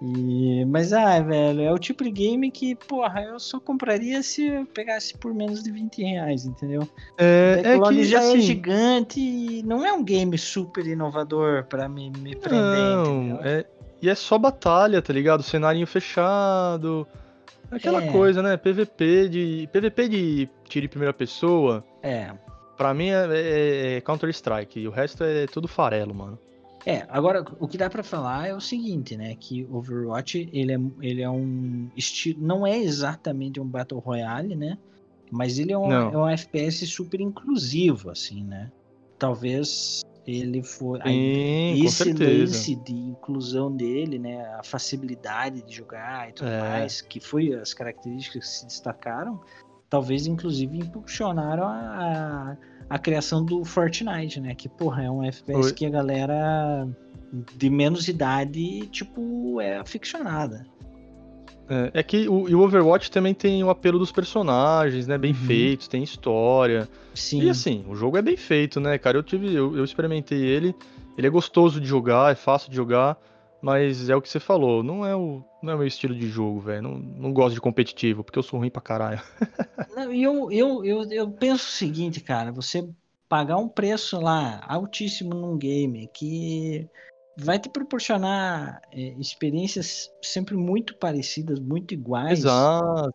E... Mas, ah, velho, é o tipo de game que, porra, eu só compraria se eu pegasse por menos de 20 reais, entendeu? É, é que já é assim, gigante e não é um game super inovador pra me, me prender, não, entendeu? é, e é só batalha, tá ligado? Cenarinho fechado. Aquela É. coisa, né? PVP de PVP de tiro em primeira pessoa. É, Pra mim é, é- é Counter-Strike. E o resto é tudo farelo, mano. É, agora o que dá pra falar é o seguinte, né? Que Overwatch ele é, ele é um estilo, não é exatamente um Battle Royale, né? Mas ele é um, é um FPS super inclusivo, assim, né? Talvez ele for a- Sim, esse lance de inclusão dele, né? A facilidade de jogar e tudo É. mais, que foi as características que se destacaram, talvez inclusive impulsionaram a, a, a criação do Fortnite, né? Que, porra, é um FPS Oi. que a galera de menos idade, tipo, é aficionada. É, é que o, e o Overwatch também tem o apelo dos personagens, né? Bem Uhum. feitos, tem história. Sim. E assim, o jogo é bem feito, né, cara? Eu tive, eu, eu experimentei ele. Ele é gostoso de jogar, é fácil de jogar, mas é o que você falou, não é o, não é o meu estilo de jogo, velho. Não, não gosto de competitivo, porque eu sou ruim pra caralho. [laughs] Não, e eu, eu, eu, eu penso o seguinte, cara, você pagar um preço lá altíssimo num game que vai te proporcionar é, experiências sempre muito parecidas, muito iguais. Exato.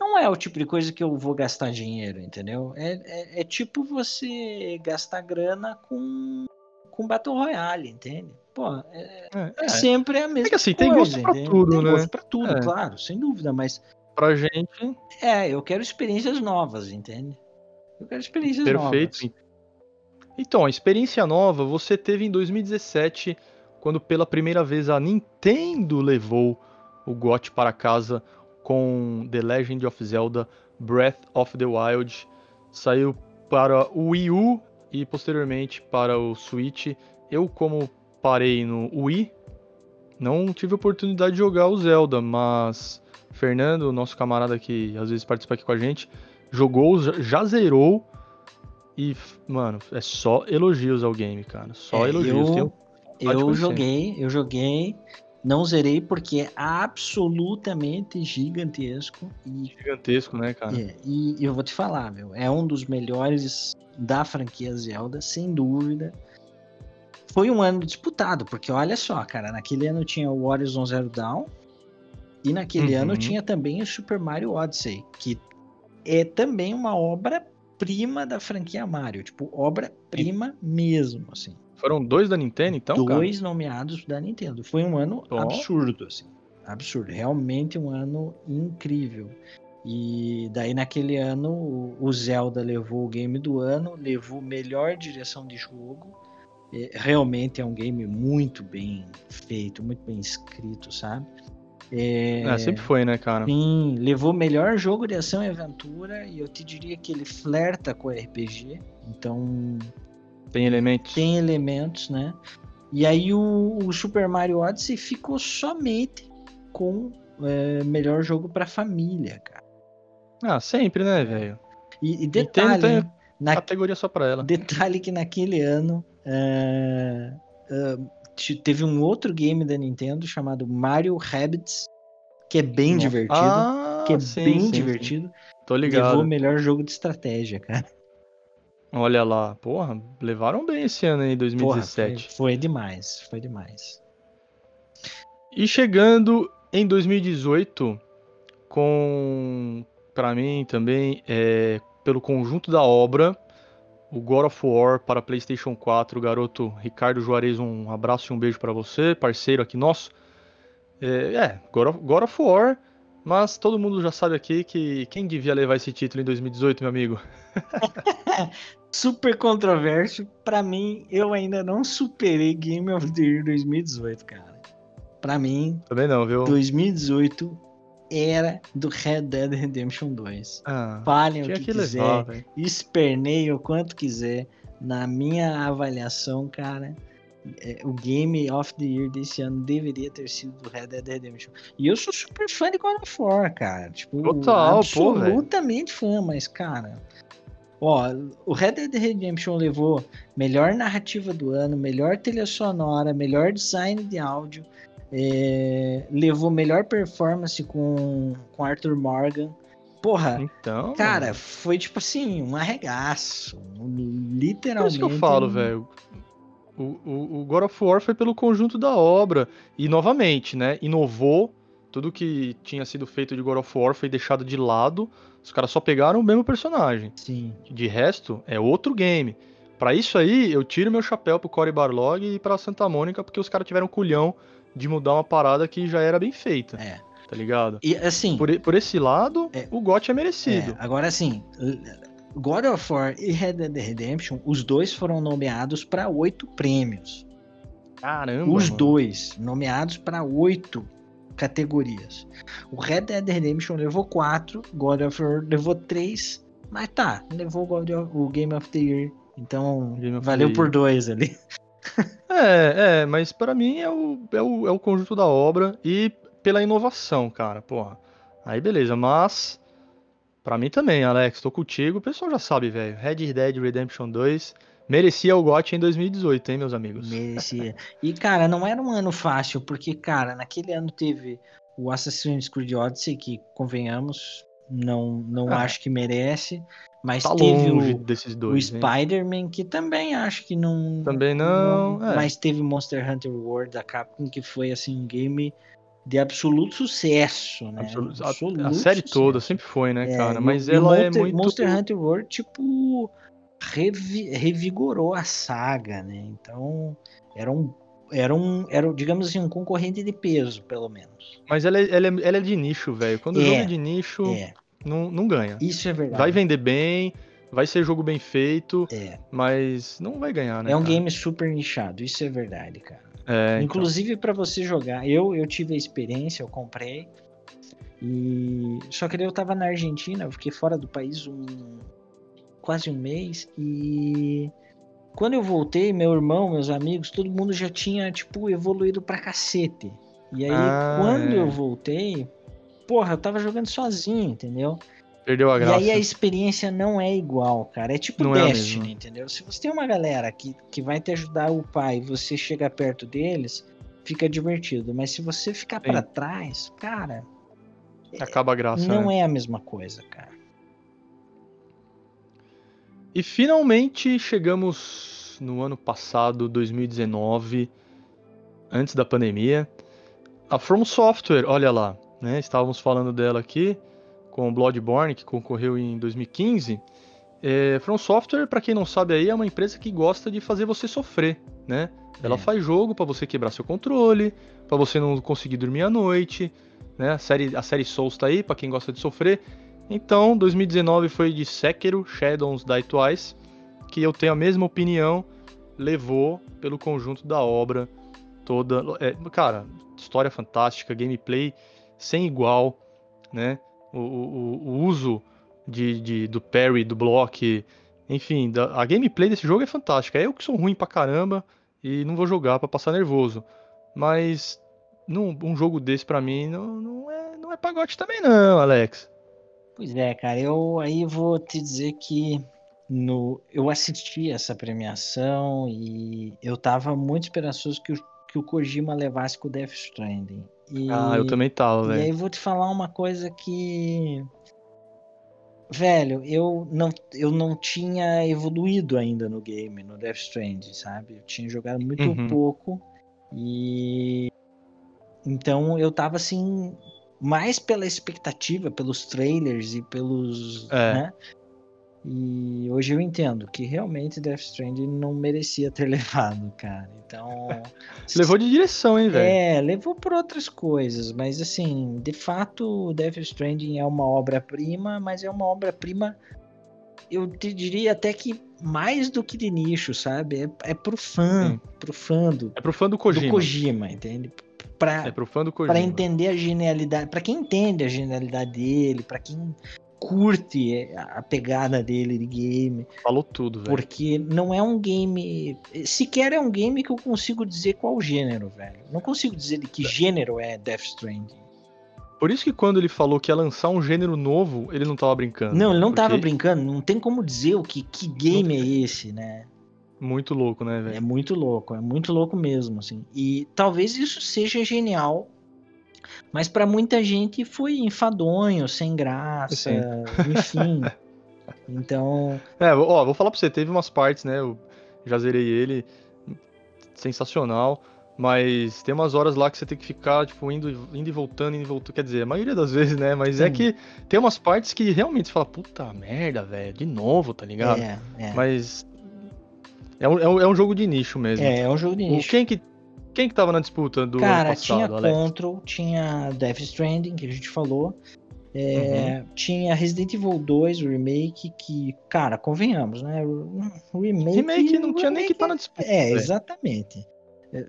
Não é o tipo de coisa que eu vou gastar dinheiro, entendeu? É, é, é tipo você gastar grana com, com Battle Royale, entende? Pô, é, É, é é. sempre a mesma que assim, coisa. tem gosto pra entende? tudo, tem né? gosto pra tudo, É. claro, sem dúvida, mas Pra gente, é, eu quero experiências novas, entende? Eu quero experiências perfeito. novas. Então, a experiência nova você teve em 2017, quando pela primeira vez a Nintendo levou o GOT para casa com The Legend of Zelda Breath of the Wild. Saiu para o Wii U e posteriormente para o Switch. Eu, como parei no Wii, não tive oportunidade de jogar o Zelda, mas Fernando, nosso camarada que às vezes participa aqui com a gente, jogou, já zerou e, mano, é só elogios ao game, cara. Só É, elogios. eu- Eu joguei, eu joguei, não zerei porque é absolutamente gigantesco e, Gigantesco, né, cara? é, e eu vou te falar, meu, é um dos melhores da franquia Zelda, sem dúvida. Foi um ano disputado, porque olha só, cara, naquele ano tinha o Horizon Zero Dawn e naquele Uhum. ano tinha também o Super Mario Odyssey, que é também uma obra-prima da franquia Mario, tipo, obra-prima mesmo, assim. Foram dois da Nintendo, então, cara? dois nomeados da Nintendo. Foi um ano Ó. absurdo, assim. Absurdo. Realmente um ano incrível. E daí naquele ano o Zelda levou o game do ano, levou melhor direção de jogo. Realmente é um game muito bem feito, muito bem escrito, sabe? É, É, sempre foi, né, cara? Sim, levou melhor jogo de ação e aventura e eu te diria que ele flerta com o RPG. Então Tem elementos. tem elementos, né? E aí o, o Super Mario Odyssey ficou somente com é, melhor jogo pra família, cara. Ah, sempre, né, velho? E, e detalhe? Na- Categoria só pra ela. detalhe que naquele ano te- teve um outro game da Nintendo chamado Mario Rabbids, que é bem Nossa. divertido, Ah, que é sim, bem sim, sim. divertido. Tô Levou ligado. o melhor jogo de estratégia, cara. Olha lá, porra, levaram bem esse ano aí, Porra, 2017. foi, foi demais, foi demais. E chegando em 2018, com, pra mim também, é, pelo conjunto da obra, o God of War para PlayStation 4, garoto Ricardo Juarez, um abraço e um beijo pra você, parceiro aqui nosso. É, é God, of, God of War, mas todo mundo já sabe aqui que quem devia levar esse título em 2018, meu amigo? [laughs] super controverso. Pra mim, eu ainda não superei Game of the Year 2018, cara. Pra mim, Também não, viu? 2018 era do Red Dead Redemption 2. Ah, Falem o que, que quiser, levar, esperneiem o quanto quiser. Na minha avaliação, cara, é, o Game of the Year desse ano deveria ter sido do Red Dead Redemption. E eu sou super fã de God of War, cara. Tipo, Total, pô, absolutamente fã, mas, cara. Ó, o Red Dead Redemption levou melhor narrativa do ano, melhor trilha sonora, melhor design de áudio, é, levou melhor performance com, com Arthur Morgan. Porra, Então. Cara, foi tipo assim, um arregaço. Literalmente. Por isso que eu falo, velho. O, o, o God of War foi pelo conjunto da obra. E novamente, né? Inovou. Tudo que tinha sido feito de God of War foi deixado de lado. Os caras só pegaram o mesmo personagem. Sim. De resto, é outro game. Pra isso aí, eu tiro meu chapéu pro Cory Barlog e pra Santa Mônica, porque os caras tiveram culhão de mudar uma parada que já era bem feita, É. tá ligado? E assim, Por, por esse lado, É. o GOT é é, merecido. agora assim, God of War e Red Dead Redemption, os dois foram nomeados para oito prêmios. Caramba. os mano. dois, nomeados para oito categorias. O Red Dead Redemption levou quatro, God of War levou três, mas tá, levou o, of- o Game of the Year. Então, valeu por dois ali. É, é, mas pra mim é o, é, o, é o conjunto da obra e pela inovação, cara, porra. Aí beleza, mas pra mim também, Alex, tô contigo, o pessoal já sabe, velho. Red Dead Redemption 2 merecia o GOT em 2018, hein, meus amigos? Merecia. E, cara, não era um ano fácil, porque, cara, naquele ano teve o Assassin's Creed Odyssey, que, convenhamos, não, não Ah. acho que merece, mas Tá teve o, desses o dois, hein? Spider-Man, que também acho que não. Também não, é. Mas teve Monster Hunter World da Capcom, que foi, assim, um game de absoluto sucesso, né? Absoluto- a- a, Absoluto série toda sucesso. sempre foi, né, É, cara? o- Mas o ela é Monster, muito. Monster Hunter World, tipo, revi- revigorou a saga, né? Então, era um, era um, era, digamos assim, um concorrente de peso, pelo menos. Mas ela é, ela, é, ela é de nicho, velho. Quando o É, jogo é de nicho, É, não, não ganha. isso é verdade. Vai vender bem, vai ser jogo bem feito, É, mas não vai ganhar, né? é um cara? game super nichado, isso é verdade, cara. É, então. Inclusive para você jogar, eu eu tive a experiência, eu comprei e só que daí eu tava na Argentina, eu fiquei fora do país um quase um mês e quando eu voltei, meu irmão, meus amigos, todo mundo já tinha tipo evoluído pra cacete E aí, Ah, quando é. eu voltei, porra, eu tava jogando sozinho, entendeu? Perdeu a E graça. aí a experiência não é igual, cara. É tipo Não é Destiny, mesma. entendeu? Se você tem uma galera que, que vai te ajudar a upar e você chega perto deles, fica divertido. Mas se você ficar pra trás, cara, Acaba a graça. não né? é a mesma coisa, cara. E finalmente chegamos no ano passado, 2019, antes da pandemia. A From Software, olha lá, né? Estávamos falando dela aqui com o Bloodborne, que concorreu em 2015. É, From Software, para quem não sabe aí, é uma empresa que gosta de fazer você sofrer, né? Ela É. faz jogo para você quebrar seu controle, para você não conseguir dormir à noite, né? A série, a série Souls tá aí para quem gosta de sofrer. Então, 2019 foi de Sekiro, Shadows Die Twice, que eu tenho a mesma opinião, levou pelo conjunto da obra toda. É, cara, história fantástica, gameplay sem igual, né? O, o- o uso de, de- do parry, do block, enfim, da- a gameplay desse jogo é fantástica. Eu que sou ruim pra caramba e não vou jogar pra passar nervoso. Mas num- um jogo desse pra mim não, não, é, não é pagote também não, Alex. Pois é, cara, eu aí vou te dizer que no, eu assisti essa premiação e eu tava muito esperançoso que o, que o Kojima levasse com o Death Stranding. E, Ah, eu também tava, E aí velho. vou te falar uma coisa que. Velho, eu não, eu não tinha evoluído ainda no game, no Death Stranding, sabe? Eu tinha jogado muito Uhum. pouco e. Então eu tava assim, mais pela expectativa, pelos trailers e pelos. É. né? E hoje eu entendo que realmente Death Stranding não merecia ter [laughs] levado, cara. Então. [laughs] Levou de direção, hein, velho. É, levou por outras coisas, mas assim, de fato, Death Stranding é uma obra-prima, mas é uma obra-prima, eu te diria até que mais do que de nicho, sabe? É, é pro fã, Sim. pro fã do, É pro fã do do Kojima. Kojima, entende? Pra, É pro fã do Kojima. pra entender a genialidade, pra quem entende a genialidade dele, pra quem curte a pegada dele de game, Falou tudo, velho. porque não é um game. Sequer é um game que eu consigo dizer qual gênero, velho. Não consigo dizer de que gênero é Death Stranding. Por isso que quando ele falou que ia lançar um gênero novo, ele não tava brincando. Não, ele não tava Porque- brincando, não tem como dizer o que, que game é esse, né? Muito louco, né, É velho? muito louco, é muito louco mesmo, assim. E talvez isso seja genial, mas pra muita gente foi enfadonho, sem graça, Sim. enfim. [laughs] Então, É, ó, vou falar pra você, teve umas partes, né? Eu já zerei ele, sensacional. Mas tem umas horas lá que você tem que ficar, tipo, indo, indo e voltando, indo e voltando. Quer dizer, a maioria das vezes, né? Mas é Sim. que tem umas partes que realmente você fala, puta merda, velho, de novo, tá ligado? é, é. Mas é um, é, um, é jogo de nicho mesmo. É, é um jogo de O- nicho. quem, que, quem que tava na disputa do Cara, ano passado, tinha Alex? Control, tinha Death Stranding, que a gente falou. É, Uhum. Tinha Resident Evil 2, o remake, que, cara, convenhamos, né? O remake. Remake não tinha nem que remake estar na disputa. É, exatamente. É,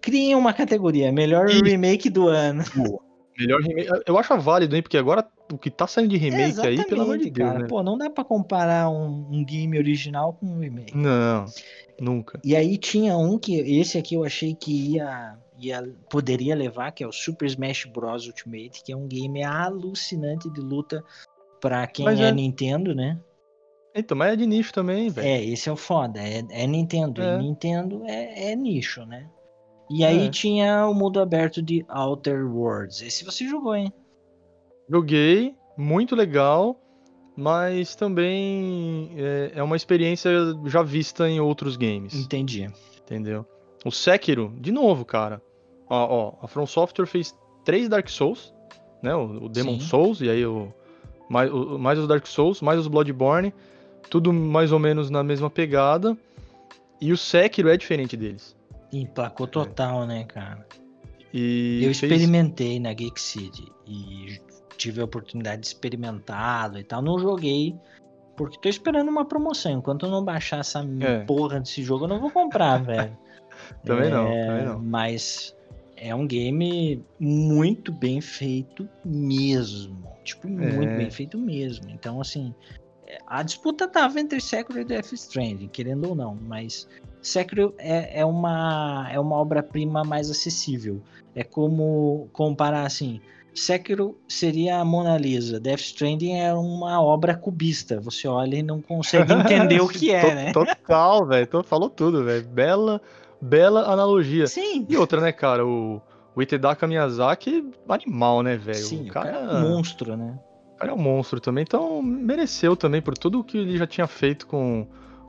Criem uma categoria, melhor Isso. remake do ano. Melhor remake. Eu acho válido, hein? Porque agora o que tá saindo de remake aí, pelo amor de Deus, cara. né? Pô, não dá pra comparar um, um game original com um remake. Não, nunca. E aí tinha um que esse aqui eu achei que ia, ia poderia levar, que é o Super Smash Bros Ultimate, que é um game alucinante de luta pra quem é, é- Nintendo, né? Então, mas é de nicho também, velho. É, esse é o foda, é, é Nintendo. É. E Nintendo é, é nicho, né? E aí É. tinha o mundo aberto de Outer Worlds. Esse você jogou, hein? Joguei, muito legal, mas também é, é uma experiência já vista em outros games, Entendi. entendeu? O Sekiro, de novo, cara. Ó, ó, a From Software fez três Dark Souls, né? O, o Demon Sim. Souls, e aí o mais, o- mais os Dark Souls, mais os Bloodborne, tudo mais ou menos na mesma pegada. E o Sekiro é diferente deles. Emplacou total, né, cara? E Eu fez- experimentei na Geek City e tive a oportunidade de experimentá-lo e tal. Não joguei porque tô esperando uma promoção. Enquanto eu não baixar essa É. porra desse jogo, eu não vou comprar, [laughs] velho. Também não, É, também não. Mas é um game muito bem feito mesmo. Tipo, muito É. bem feito mesmo. Então, assim, é, a disputa tava entre Sekiro e Death Stranding, querendo ou não, mas Sekiro é, é uma, é uma obra-prima mais acessível. É como comparar assim. Sekiro seria a Mona Lisa. Death Stranding é uma obra cubista. Você olha e não consegue entender o que é, né? Total, velho. Falou tudo, velho. Bela, bela analogia. Sim. E outra, né, cara? O, o Itedaka Miyazaki, animal, né, velho? Sim, o cara, o cara é um monstro, né? O cara é um monstro também. Então, mereceu também por tudo que ele já tinha feito com,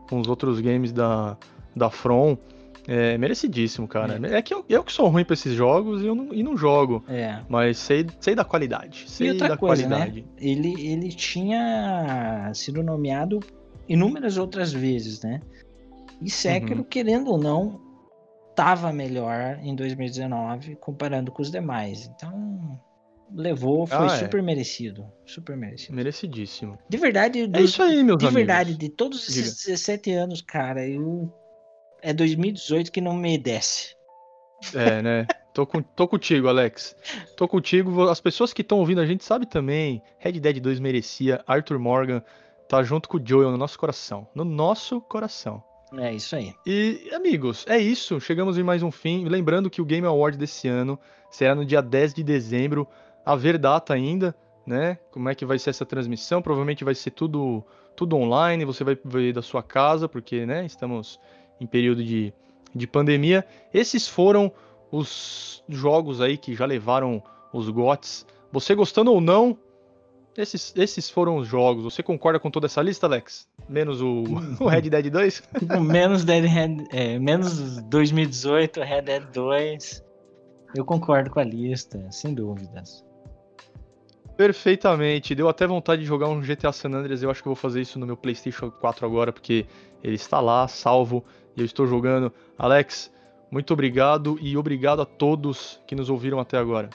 com os outros games da, da From. É merecidíssimo, cara. É, é que eu, eu, que sou ruim pra esses jogos e, eu não, e não jogo. É. Mas sei, sei da qualidade. Sei e outra da coisa, qualidade. Né? Ele, ele tinha sido nomeado inúmeras outras vezes, né? E Sekiro, uhum. querendo ou não, tava melhor em 2019 comparando com os demais. Então, levou, foi ah, é. super merecido. Super merecido. Merecidíssimo. De verdade, é isso aí, meus De amigos. verdade, de todos esses Diga. 17 anos, cara, eu é 2018 que não me desce. É, né? Tô, com, tô contigo, Alex. Tô contigo. As pessoas que estão ouvindo a gente sabem também. Red Dead 2 merecia. Arthur Morgan tá junto com o Joel no nosso coração. No nosso coração. É isso aí. E, amigos, é isso. Chegamos em mais um fim. Lembrando que o Game Award desse ano será no dia 10 de dezembro. A ver data ainda, né? Como é que vai ser essa transmissão? Provavelmente vai ser tudo, tudo online. Você vai ver da sua casa, porque, né? Estamos em período de, de pandemia. Esses foram os jogos aí que já levaram os GOTs. Você gostando ou não, esses, esses foram os jogos. Você concorda com toda essa lista, Alex? Menos o, [laughs] o Red Dead 2? [laughs] menos, Dead Red, é, menos 2018, Red Dead 2. Eu concordo com a lista, sem dúvidas. Perfeitamente. Deu até vontade de jogar um GTA San Andreas. Eu acho que vou fazer isso no meu PlayStation 4 agora, porque ele está lá, salvo e eu estou jogando. Alex, muito obrigado e obrigado a todos que nos ouviram até agora.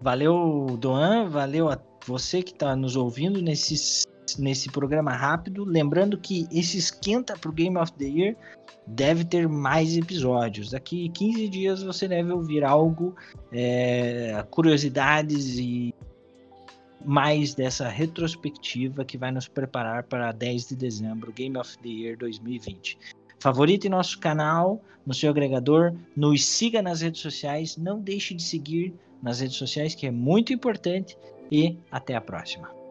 Valeu, Doan, valeu a você que está nos ouvindo nesse, nesse programa rápido. Lembrando que esse esquenta para o Game of the Year deve ter mais episódios. Daqui 15 dias você deve ouvir algo, é, curiosidades e mais dessa retrospectiva que vai nos preparar para 10 de dezembro, Game of the Year 2020. Favorite nosso canal no seu agregador, nos siga nas redes sociais, não deixe de seguir nas redes sociais, que é muito importante, e até a próxima.